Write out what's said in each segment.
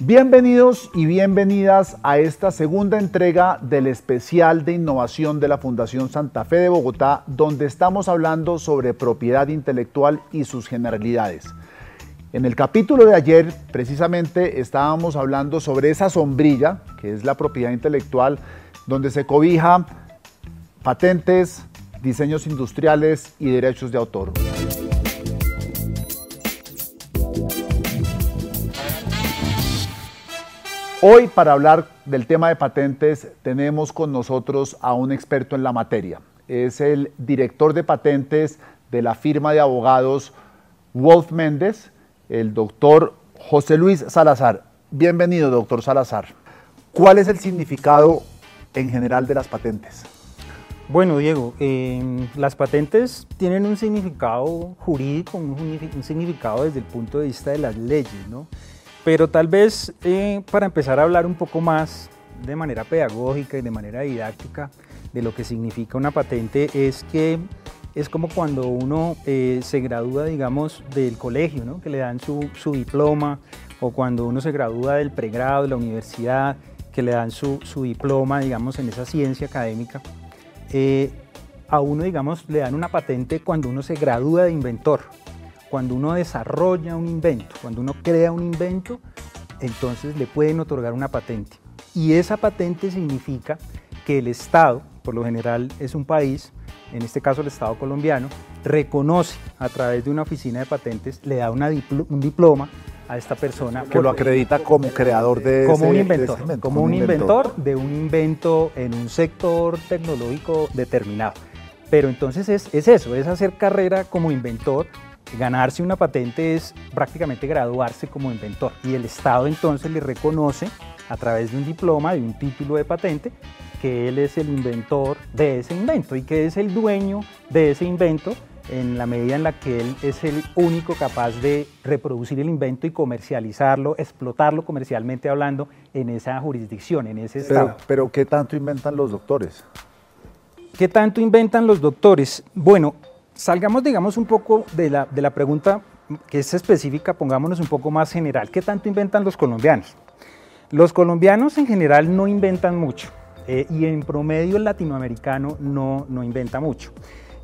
Bienvenidos y bienvenidas a esta segunda entrega del especial de innovación de la Fundación Santa Fe de Bogotá, donde estamos hablando sobre propiedad intelectual y sus generalidades. En el capítulo de ayer, precisamente, estábamos hablando sobre esa sombrilla, que es la propiedad intelectual, donde se cobija patentes, diseños industriales y derechos de autor. Hoy para hablar del tema de patentes tenemos con nosotros a un experto en la materia. Es el director de patentes de la firma de abogados Wolf Méndez, el doctor José Luis Salazar. Bienvenido, doctor Salazar. ¿Cuál es el significado en general de las patentes? Bueno, Diego, em, las patentes tienen un significado jurídico, un significado desde el punto de vista de las leyes, ¿no? Pero tal vez eh, para empezar a hablar un poco más de manera pedagógica y de manera didáctica de lo que significa una patente es que es como cuando uno eh, se gradúa, digamos, del colegio, ¿no? que le dan su, su, diploma, o cuando uno se gradúa del pregrado, de la universidad, que le dan su, su diploma, digamos, en esa ciencia académica. Eh, a uno, digamos, le dan una patente cuando uno se gradúa de inventor cuando uno desarrolla un invento, cuando uno crea un invento, entonces le pueden otorgar una patente. Y esa patente significa que el Estado, por lo general es un país, en este caso el Estado colombiano, reconoce a través de una oficina de patentes, le da un diploma a esta persona. Que lo acredita como creador de como un inventor, como un inventor de un invento en un sector tecnológico determinado. Pero entonces es, es eso, es hacer carrera como inventor Ganarse una patente es prácticamente graduarse como inventor y el Estado entonces le reconoce a través de un diploma, de un título de patente, que él es el inventor de ese invento y que es el dueño de ese invento en la medida en la que él es el único capaz de reproducir el invento y comercializarlo, explotarlo comercialmente hablando en esa jurisdicción, en ese estado. Pero, pero ¿qué tanto inventan los doctores? ¿Qué tanto inventan los doctores? Bueno, salgamos, digamos, un poco de la, de la pregunta que es específica, pongámonos un poco más general. ¿Qué tanto inventan los colombianos? Los colombianos en general no inventan mucho eh, y en promedio el latinoamericano no, no inventa mucho.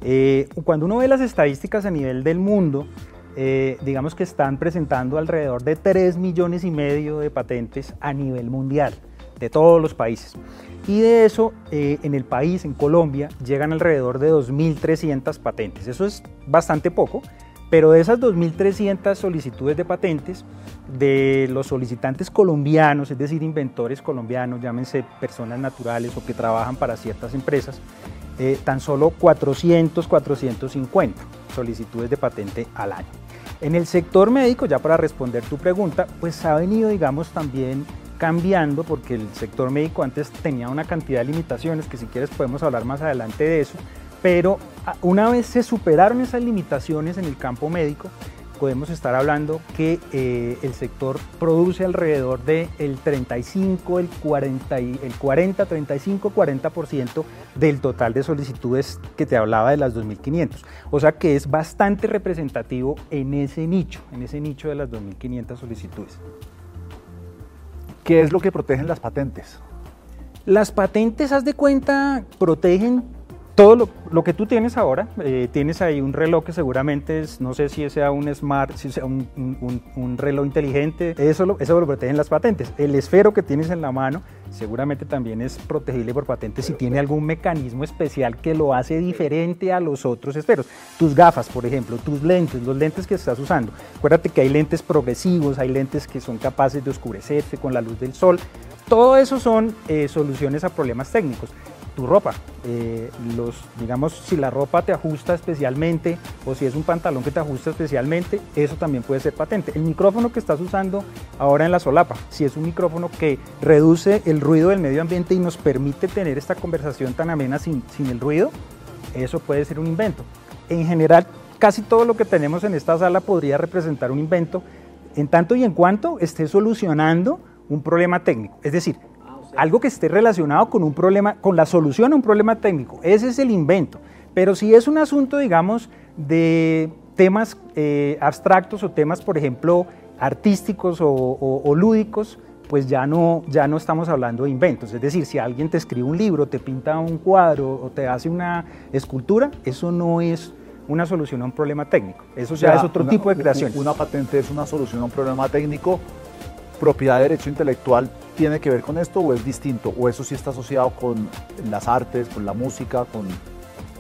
Eh, cuando uno ve las estadísticas a nivel del mundo, eh, digamos que están presentando alrededor de 3 millones y medio de patentes a nivel mundial, de todos los países. Y de eso, eh, en el país, en Colombia, llegan alrededor de 2.300 patentes. Eso es bastante poco, pero de esas 2.300 solicitudes de patentes, de los solicitantes colombianos, es decir, inventores colombianos, llámense personas naturales o que trabajan para ciertas empresas, eh, tan solo 400, 450 solicitudes de patente al año. En el sector médico, ya para responder tu pregunta, pues ha venido, digamos, también cambiando porque el sector médico antes tenía una cantidad de limitaciones que si quieres podemos hablar más adelante de eso, pero una vez se superaron esas limitaciones en el campo médico, podemos estar hablando que eh, el sector produce alrededor del el 35, el 40, el 40, 35, 40% del total de solicitudes que te hablaba de las 2.500. O sea que es bastante representativo en ese nicho, en ese nicho de las 2.500 solicitudes. ¿Qué es lo que protegen las patentes? Las patentes, haz de cuenta, protegen todo lo, que tú tienes ahora, eh, tienes ahí un reloj que seguramente es, no sé si sea un smart, si sea un, reloj inteligente, eso lo, eso lo protegen las patentes. El esfero que tienes en la mano seguramente también es protegible por patentes si tiene algún mecanismo especial que lo hace diferente a los otros esferos. Tus gafas, por ejemplo, tus lentes, los lentes que estás usando. Acuérdate que hay lentes progresivos, hay lentes que son capaces de oscurecerse con la luz del sol. Todo eso son eh, soluciones a problemas técnicos tu ropa. Eh, los, digamos, si la ropa te ajusta especialmente o si es un pantalón que te ajusta especialmente, eso también puede ser patente. El micrófono que estás usando ahora en la solapa, si es un micrófono que reduce el ruido del medio ambiente y nos permite tener esta conversación tan amena sin, sin el ruido, eso puede ser un invento. En general, casi todo lo que tenemos en esta sala podría representar un invento en tanto y en cuanto esté solucionando un problema técnico. Es decir, algo que esté relacionado con un problema, con la solución a un problema técnico. Ese es el invento. Pero si es un asunto, digamos, de temas eh, abstractos o temas, por ejemplo, artísticos o, lúdicos, pues ya no, ya no estamos hablando de inventos. Es decir, si alguien te escribe un libro, te pinta un cuadro o te hace una escultura, eso no es una solución a un problema técnico. Eso ya es otro tipo de creación. Una patente es una solución a un problema técnico. ¿Propiedad de derecho intelectual tiene que ver con esto o es distinto? ¿O eso sí está asociado con las artes, con la música, con...?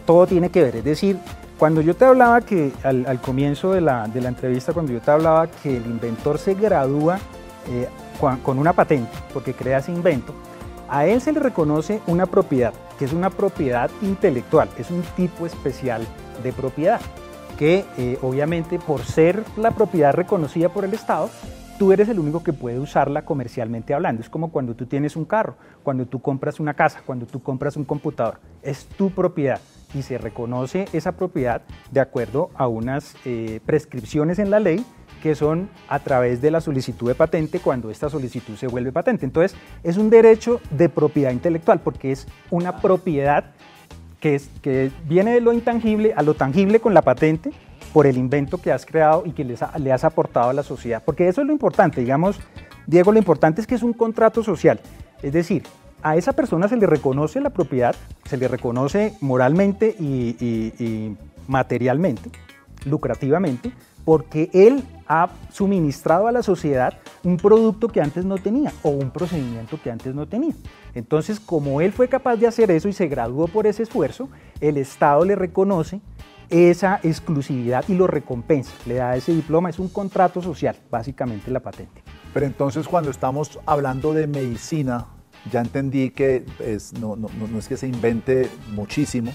Todo tiene que ver. Es decir, cuando yo te hablaba que al, comienzo de la, de la, entrevista, cuando yo te hablaba que el inventor se gradúa eh, con, una patente, porque crea ese invento, a él se le reconoce una propiedad, que es una propiedad intelectual, es un tipo especial de propiedad, que eh, obviamente por ser la propiedad reconocida por el Estado, tú eres el único que puede usarla comercialmente hablando. Es como cuando tú tienes un carro, cuando tú compras una casa, cuando tú compras un computador. Es tu propiedad y se reconoce esa propiedad de acuerdo a unas eh, prescripciones en la ley que son a través de la solicitud de patente cuando esta solicitud se vuelve patente. Entonces, es un derecho de propiedad intelectual porque es una propiedad que, es, que viene de lo intangible a lo tangible con la patente por el invento que has creado y que le has aportado a la sociedad. Porque eso es lo importante, digamos, Diego, lo importante es que es un contrato social. Es decir, a esa persona se le reconoce la propiedad, se le reconoce moralmente y, materialmente, lucrativamente, porque él ha suministrado a la sociedad un producto que antes no tenía o un procedimiento que antes no tenía. Entonces, como él fue capaz de hacer eso y se graduó por ese esfuerzo, el Estado le reconoce esa exclusividad y lo recompensa, le da ese diploma, es un contrato social, básicamente la patente. Pero entonces cuando estamos hablando de medicina, ya entendí que no, es que se invente muchísimo,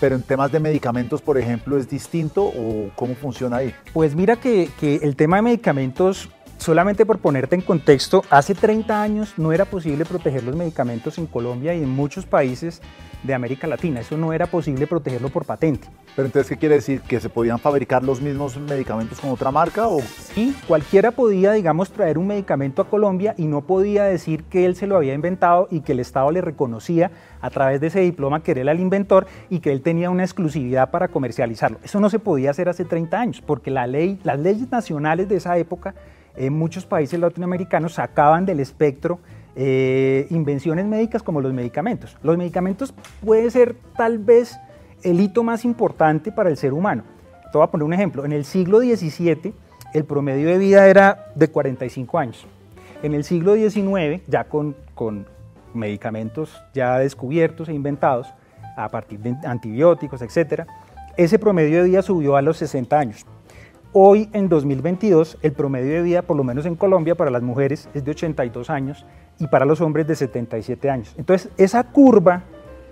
pero en temas de medicamentos, por ejemplo, ¿es distinto o cómo funciona ahí? Pues mira que, que el tema de medicamentos solamente por ponerte en contexto, hace 30 años no era posible proteger los medicamentos en Colombia y en muchos países de América Latina. Eso no era posible protegerlo por patente. Pero entonces, ¿qué quiere decir? ¿Que se podían fabricar los mismos medicamentos con otra marca? O? Sí, cualquiera podía, digamos, traer un medicamento a Colombia y no podía decir que él se lo había inventado y que el Estado le reconocía a través de ese diploma que era el inventor y que él tenía una exclusividad para comercializarlo. Eso no se podía hacer hace 30 años porque la ley, las leyes nacionales de esa época en muchos países latinoamericanos sacaban del espectro eh, invenciones médicas como los medicamentos. Los medicamentos puede ser tal vez el hito más importante para el ser humano. Te voy a poner un ejemplo. En el siglo XVII el promedio de vida era de 45 años. En el siglo XIX, ya con, con medicamentos ya descubiertos e inventados, a partir de antibióticos, etc., ese promedio de vida subió a los 60 años. Hoy, en 2022, el promedio de vida, por lo menos en Colombia, para las mujeres es de 82 años y para los hombres de 77 años. Entonces, esa curva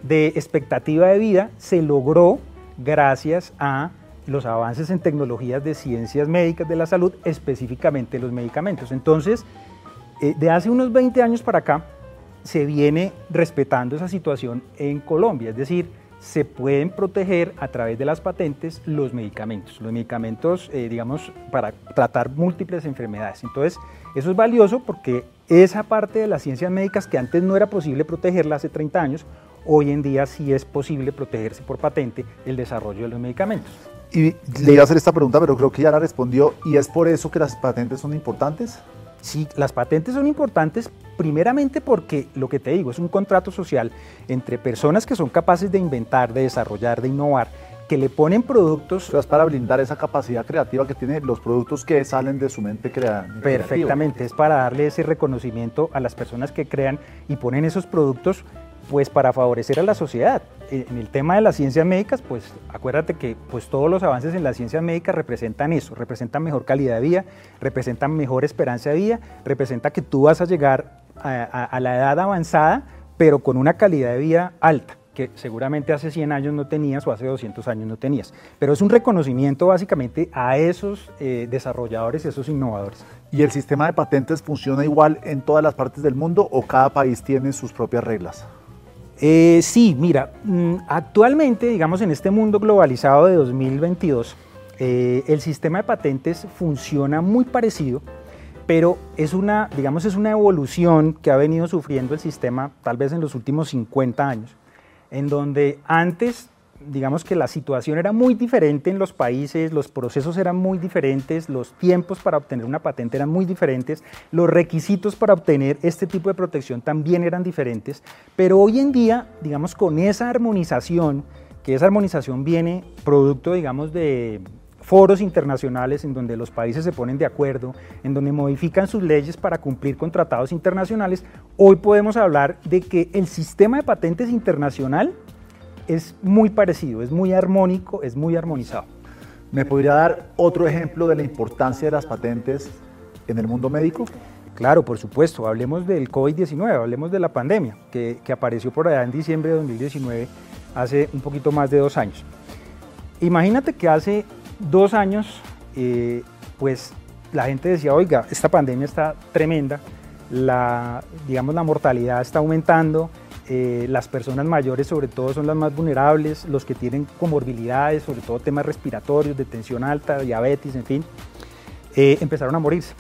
de expectativa de vida se logró gracias a los avances en tecnologías de ciencias médicas de la salud, específicamente los medicamentos. Entonces, eh, de hace unos 20 años para acá, se viene respetando esa situación en Colombia, es decir, se pueden proteger a través de las patentes los medicamentos, los medicamentos, eh, digamos, para tratar múltiples enfermedades. Entonces, eso es valioso porque esa parte de las ciencias médicas que antes no era posible protegerla hace 30 años, hoy en día sí es posible protegerse por patente el desarrollo de los medicamentos. Y le iba a hacer esta pregunta, pero creo que ya la respondió, ¿y es por eso que las patentes son importantes? Sí, las patentes son importantes primeramente porque lo que te digo es un contrato social entre personas que son capaces de inventar, de desarrollar, de innovar, que le ponen productos... es para blindar esa capacidad creativa que tienen los productos que salen de su mente creativa. Perfectamente, es para darle ese reconocimiento a las personas que crean y ponen esos productos pues para favorecer a la sociedad. En el tema de las ciencias médicas, pues acuérdate que pues todos los avances en las ciencias médicas representan eso, representan mejor calidad de vida, representan mejor esperanza de vida, representa que tú vas a llegar a, la edad avanzada, pero con una calidad de vida alta que seguramente hace 100 años no tenías o hace 200 años no tenías. Pero es un reconocimiento básicamente a esos eh, desarrolladores, esos innovadores. ¿Y el sistema de patentes funciona igual en todas las partes del mundo o cada país tiene sus propias reglas? Eh, sí, mira, mm, actualmente, digamos, en este mundo globalizado de 2022, eh, el sistema de patentes funciona muy parecido, pero es una, digamos, es una evolución que ha venido sufriendo el sistema tal vez en los últimos 50 años, en donde antes digamos que la situación era muy diferente en los países, los procesos eran muy diferentes, los tiempos para obtener una patente eran muy diferentes, los requisitos para obtener este tipo de protección también eran diferentes, pero hoy en día, digamos, con esa armonización, que esa armonización viene producto, digamos, de foros internacionales en donde los países se ponen de acuerdo, en donde modifican sus leyes para cumplir con tratados internacionales, hoy podemos hablar de que el sistema de patentes internacional es muy parecido, es muy armónico, es muy armonizado. ¿Me podría dar otro ejemplo de la importancia de las patentes en el mundo médico? Claro, por supuesto. Hablemos del COVID-19, hablemos de la pandemia que, que, apareció por allá en diciembre de 2019, hace un poquito más de dos años. Imagínate que hace dos años, eh, pues la gente decía, oiga, esta pandemia está tremenda, la, digamos, la mortalidad está aumentando, eh, las personas mayores sobre todo son las más vulnerables, los que tienen comorbilidades, sobre todo temas respiratorios, de tensión alta, diabetes, en fin, eh, empezaron a morirse.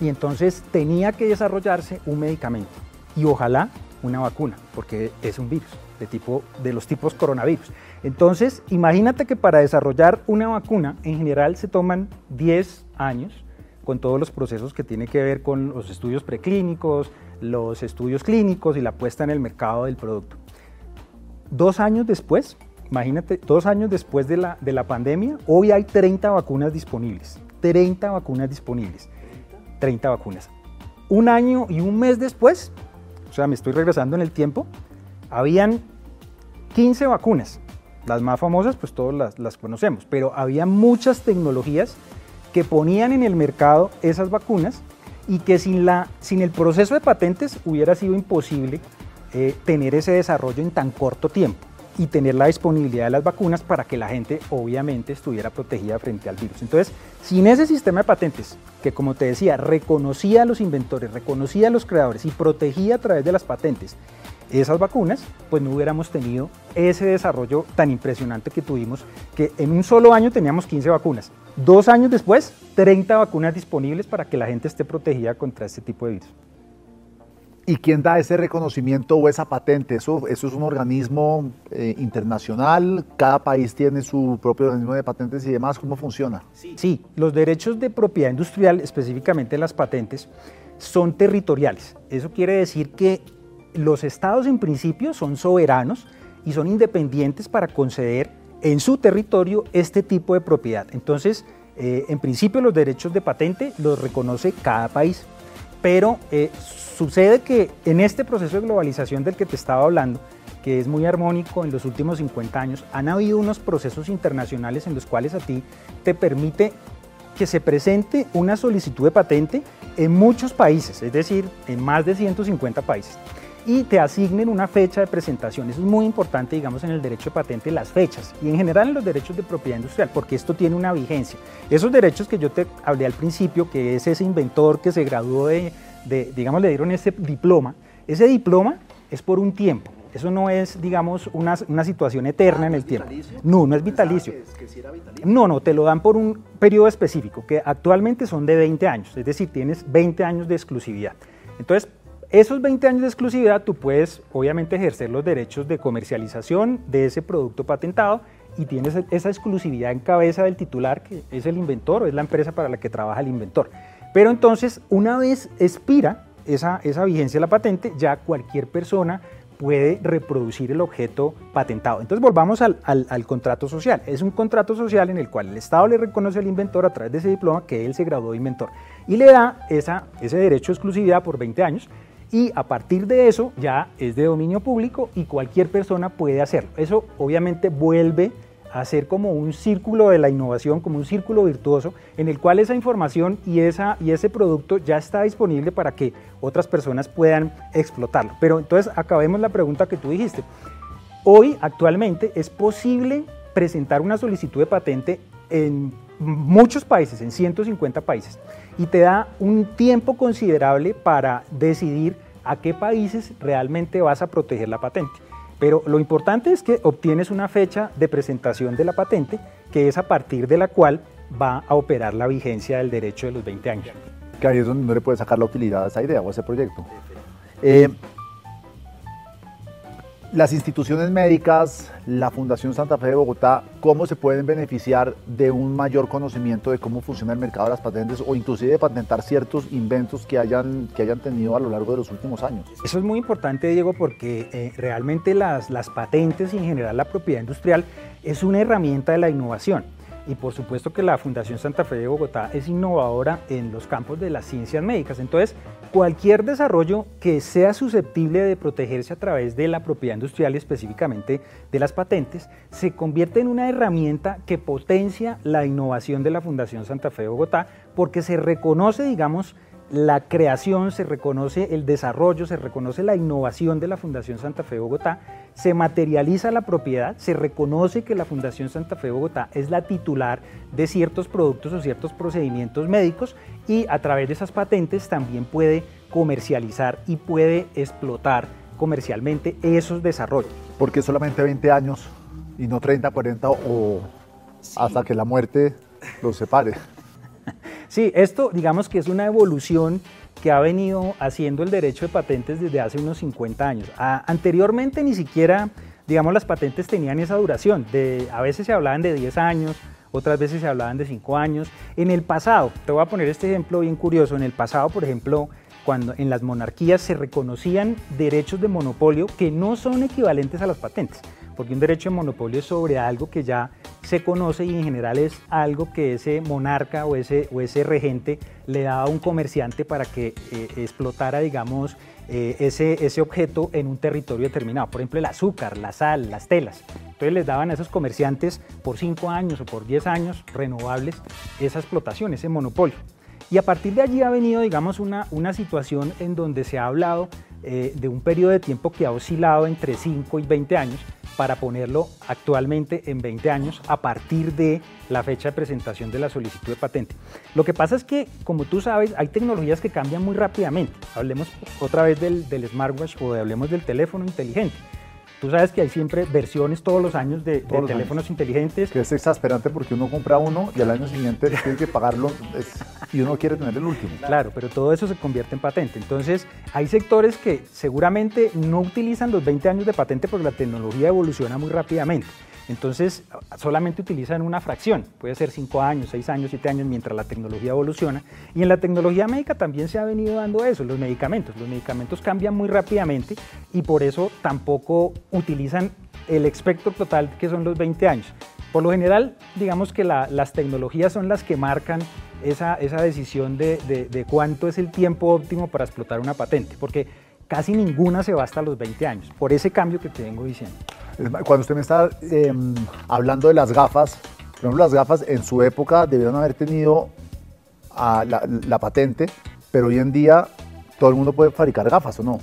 Y entonces tenía que desarrollarse un medicamento y ojalá una vacuna, porque es un virus de, tipo, de los tipos coronavirus. Entonces, imagínate que para desarrollar una vacuna, en general se toman 10 años, con todos los procesos que tienen que ver con los estudios preclínicos, los estudios clínicos y la puesta en el mercado del producto. Dos años después, imagínate, dos años después de la, de la pandemia, hoy hay 30 vacunas disponibles. 30 vacunas disponibles. 30 vacunas. Un año y un mes después, o sea, me estoy regresando en el tiempo, habían 15 vacunas. Las más famosas, pues todos las, las conocemos, pero había muchas tecnologías que ponían en el mercado esas vacunas y que sin, la, sin el proceso de patentes hubiera sido imposible eh, tener ese desarrollo en tan corto tiempo y tener la disponibilidad de las vacunas para que la gente obviamente estuviera protegida frente al virus. Entonces, sin ese sistema de patentes, que como te decía, reconocía a los inventores, reconocía a los creadores y protegía a través de las patentes esas vacunas, pues no hubiéramos tenido ese desarrollo tan impresionante que tuvimos, que en un solo año teníamos 15 vacunas. Dos años después, 30 vacunas disponibles para que la gente esté protegida contra este tipo de virus. ¿Y quién da ese reconocimiento o esa patente? ¿Eso, eso es un organismo eh, internacional? ¿Cada país tiene su propio organismo de patentes y demás? ¿Cómo funciona? Sí, los derechos de propiedad industrial, específicamente las patentes, son territoriales. Eso quiere decir que los estados en principio son soberanos y son independientes para conceder en su territorio este tipo de propiedad. Entonces, eh, en principio los derechos de patente los reconoce cada país, pero eh, sucede que en este proceso de globalización del que te estaba hablando, que es muy armónico en los últimos 50 años, han habido unos procesos internacionales en los cuales a ti te permite que se presente una solicitud de patente en muchos países, es decir, en más de 150 países y te asignen una fecha de presentación. Eso es muy importante, digamos, en el derecho de patente, las fechas y en general en los derechos de propiedad industrial, porque esto tiene una vigencia. Esos derechos que yo te hablé al principio, que es ese inventor que se graduó de, digamos, le dieron ese diploma, ese diploma es por un tiempo. Eso no es, digamos, una, una situación eterna en el tiempo. No, no es vitalicio. No, no, te lo dan por un periodo específico, que actualmente son de 20 años, es decir, tienes 20 años de exclusividad. Entonces, esos 20 años de exclusividad tú puedes obviamente ejercer los derechos de comercialización de ese producto patentado y tienes esa exclusividad en cabeza del titular que es el inventor o es la empresa para la que trabaja el inventor. Pero entonces una vez expira esa, vigencia de la patente, ya cualquier persona puede reproducir el objeto patentado. Entonces volvamos al, contrato social. Es un contrato social en el cual el Estado le reconoce al inventor a través de ese diploma que él se graduó de inventor y le da ese derecho de exclusividad por 20 años y a partir de eso ya es de dominio público y cualquier persona puede hacerlo. Eso obviamente vuelve a ser como un círculo de la innovación, como un círculo virtuoso en el cual esa información y, esa, y ese producto ya está disponible para que otras personas puedan explotarlo. Pero entonces acabemos la pregunta que tú dijiste. Hoy actualmente es posible presentar una solicitud de patente en muchos países, en 150 países, y te da un tiempo considerable para decidir a qué países realmente vas a proteger la patente. Pero lo importante es que obtienes una fecha de presentación de la patente, que es a partir de la cual va a operar la vigencia del derecho de los 20 años. Que ahí es donde no le puede sacar la utilidad a esa idea o a ese proyecto. Eh, las instituciones médicas, la Fundación Santa Fe de Bogotá, ¿cómo se pueden beneficiar de un mayor conocimiento de cómo funciona el mercado de las patentes o inclusive de patentar ciertos inventos que hayan, que hayan tenido a lo largo de los últimos años? Eso es muy importante, Diego, porque eh, realmente las, las patentes y en general la propiedad industrial es una herramienta de la innovación y por supuesto que la Fundación Santa Fe de Bogotá es innovadora en los campos de las ciencias médicas. Entonces, cualquier desarrollo que sea susceptible de protegerse a través de la propiedad industrial y específicamente de las patentes, se convierte en una herramienta que potencia la innovación de la Fundación Santa Fe de Bogotá porque se reconoce, digamos, la creación, se reconoce el desarrollo, se reconoce la innovación de la Fundación Santa Fe Bogotá, se materializa la propiedad, se reconoce que la Fundación Santa Fe Bogotá es la titular de ciertos productos o ciertos procedimientos médicos y a través de esas patentes también puede comercializar y puede explotar comercialmente esos desarrollos. ¿Por qué solamente 20 años y no 30, 40 o hasta que la muerte los separe? Sí, esto digamos que es una evolución que ha venido haciendo el derecho de patentes desde hace unos 50 años. anteriormente ni siquiera, digamos, las patentes tenían esa duración. De, a veces se hablaban de 10 años, otras veces se hablaban de 5 años. En el pasado, te voy a poner este ejemplo bien curioso, en el pasado, por ejemplo, cuando en las monarquías se reconocían derechos de monopolio que no son equivalentes a las patentes porque un derecho de monopolio es sobre algo que ya se conoce y en general es algo que ese monarca o ese, o ese regente le daba a un comerciante para que eh, explotara, digamos, eh, ese, ese objeto en un territorio determinado. Por ejemplo, el azúcar, la sal, las telas. Entonces les daban a esos comerciantes por 5 años o por 10 años renovables esa explotación, ese monopolio. Y a partir de allí ha venido, digamos, una, una situación en donde se ha hablado eh, de un periodo de tiempo que ha oscilado entre 5 y 20 años, para ponerlo actualmente en 20 años a partir de la fecha de presentación de la solicitud de patente. Lo que pasa es que, como tú sabes, hay tecnologías que cambian muy rápidamente. Hablemos otra vez del, smartwatch o hablemos del teléfono inteligente. Tú sabes que hay siempre versiones todos los años de, teléfonos inteligentes. Que es exasperante porque uno compra uno y al año siguiente tiene que pagarlo y uno quiere tener el último. Claro, pero todo eso se convierte en patente. Entonces, hay sectores que seguramente no utilizan los 20 años de patente porque la tecnología evoluciona muy rápidamente. Entonces, solamente utilizan una fracción, puede ser 5 años, 6 años, 7 años, mientras la tecnología evoluciona. Y en la tecnología médica también se ha venido dando eso, los medicamentos. Los medicamentos cambian muy rápidamente y por eso tampoco utilizan el espectro total que son los 20 años. Por lo general, digamos que las tecnologías son las que marcan esa, decisión de, de cuánto es el tiempo óptimo para explotar una patente, porque casi ninguna se va hasta los 20 años, por ese cambio que te vengo diciendo. Cuando usted me está em, hablando de las gafas, por ejemplo, las gafas en su época debieron haber tenido ah, la, patente, pero hoy en día todo el mundo puede fabricar gafas, ¿o no?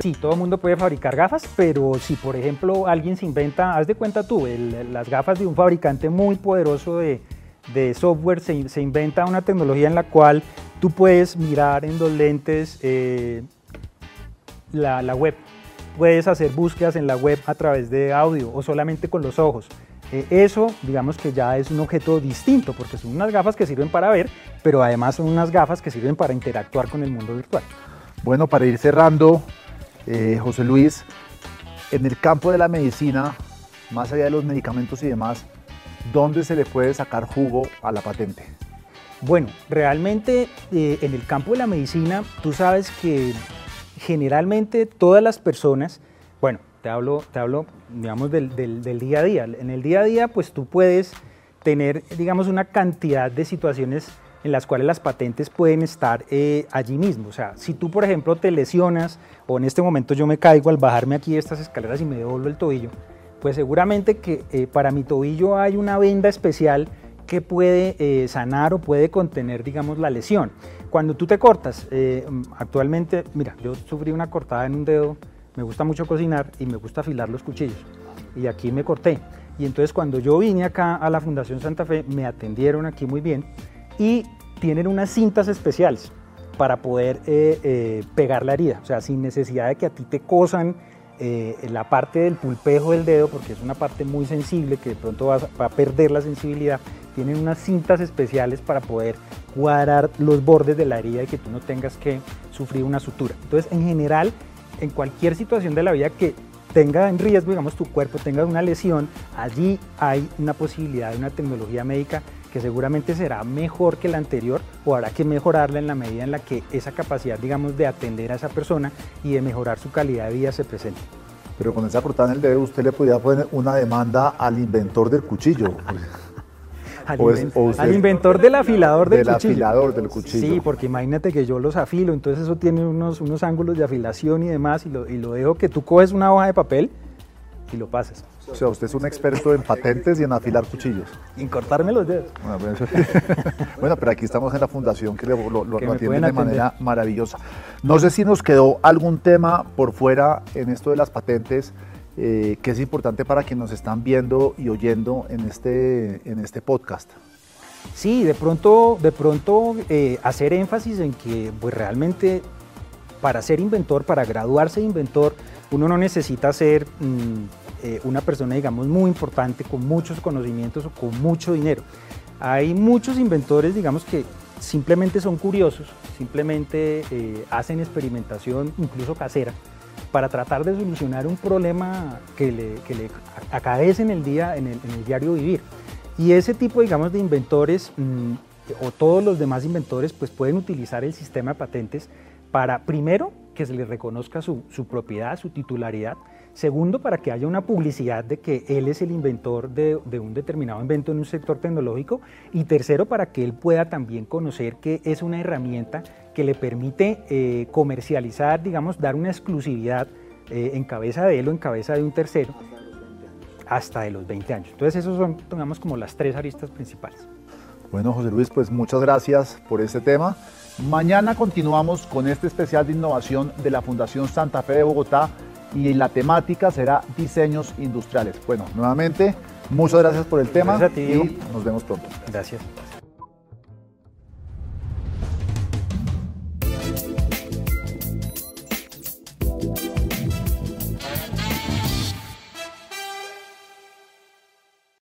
Sí, todo el mundo puede fabricar gafas, pero si por ejemplo alguien se inventa, haz de cuenta tú, las gafas de un fabricante muy poderoso de, software se, inventa una tecnología en la cual tú puedes mirar en los lentes eh, la web puedes hacer búsquedas en la web a través de audio o solamente con los ojos. Eh, eso, digamos que ya es un objeto distinto, porque son unas gafas que sirven para ver, pero además son unas gafas que sirven para interactuar con el mundo virtual. Bueno, para ir cerrando, eh, José Luis, en el campo de la medicina, más allá de los medicamentos y demás, ¿dónde se le puede sacar jugo a la patente? Bueno, realmente eh, en el campo de la medicina, tú sabes que generalmente todas las personas, bueno, te hablo, te hablo digamos, del, día a día. En el día a día, pues tú puedes tener, digamos, una cantidad de situaciones en las cuales las patentes pueden estar eh, allí mismo. O sea, si tú, por ejemplo, te lesionas o en este momento yo me caigo al bajarme aquí estas escaleras y me devuelvo el tobillo, pues seguramente que eh, para mi tobillo hay una venda especial que puede eh, sanar o puede contener, digamos, la lesión. Cuando tú te cortas, eh, actualmente, mira, yo sufrí una cortada en un dedo, me gusta mucho cocinar y me gusta afilar los cuchillos. Y aquí me corté. Y entonces cuando yo vine acá a la Fundación Santa Fe, me atendieron aquí muy bien y tienen unas cintas especiales para poder eh, pegar la herida, o sea, sin necesidad de que a ti te cosan la parte del pulpejo del dedo, porque es una parte muy sensible que de pronto va a perder la sensibilidad tienen unas cintas especiales para poder cuadrar los bordes de la herida y que tú no tengas que sufrir una sutura. Entonces, en general, en cualquier situación de la vida que tenga en riesgo, digamos, tu cuerpo tenga una lesión, allí hay una posibilidad de una tecnología médica que seguramente será mejor que la anterior o habrá que mejorarla en la medida en la que esa capacidad, digamos, de atender a esa persona y de mejorar su calidad de vida se presente. Pero con esa cortada en el dedo usted le podría poner una demanda al inventor del cuchillo. al, inventor del afilador del, del afilador del cuchillo. Sí, porque imagínate que yo los afilo, entonces eso tiene unos, unos ángulos de afilación y demás, y lo, y lo dejo que tú coges una hoja de papel y lo pasas. O sea, usted es un experto en patentes y en afilar cuchillos. Y en cortarme los dedos. Bueno, pero aquí estamos en la fundación que lo, lo, atienden de manera maravillosa. No sé si nos quedó algún tema por fuera en esto de las patentes eh, que es importante para quienes nos están viendo y oyendo en este, en este podcast. Sí, de pronto, de pronto eh, hacer énfasis en que pues, realmente para ser inventor, para graduarse de inventor, uno no necesita ser mm, eh, una persona, digamos, muy importante, con muchos conocimientos o con mucho dinero. Hay muchos inventores, digamos, que simplemente son curiosos, simplemente hacen experimentación, incluso casera, para tratar de solucionar un problema que le, que le en el, día, en el, diario vivir. Y ese tipo, digamos, de inventores mm, o todos los demás inventores pues pueden utilizar el sistema de patentes para, primero, que se les reconozca su, su propiedad, su titularidad, Segundo, para que haya una publicidad de que él es el inventor de, un determinado invento en un sector tecnológico. Y tercero, para que él pueda también conocer que es una herramienta que le permite eh, comercializar, digamos, dar una exclusividad eh, en cabeza de él o en cabeza de un tercero hasta de los 20 años. Entonces, esos son, digamos, como las tres aristas principales. Bueno, José Luis, pues muchas gracias por este tema. Mañana continuamos con este especial de innovación de la Fundación Santa Fe de Bogotá y la temática será diseños industriales. Bueno, nuevamente, muchas gracias por el tema gracias a ti, y nos vemos pronto. Gracias.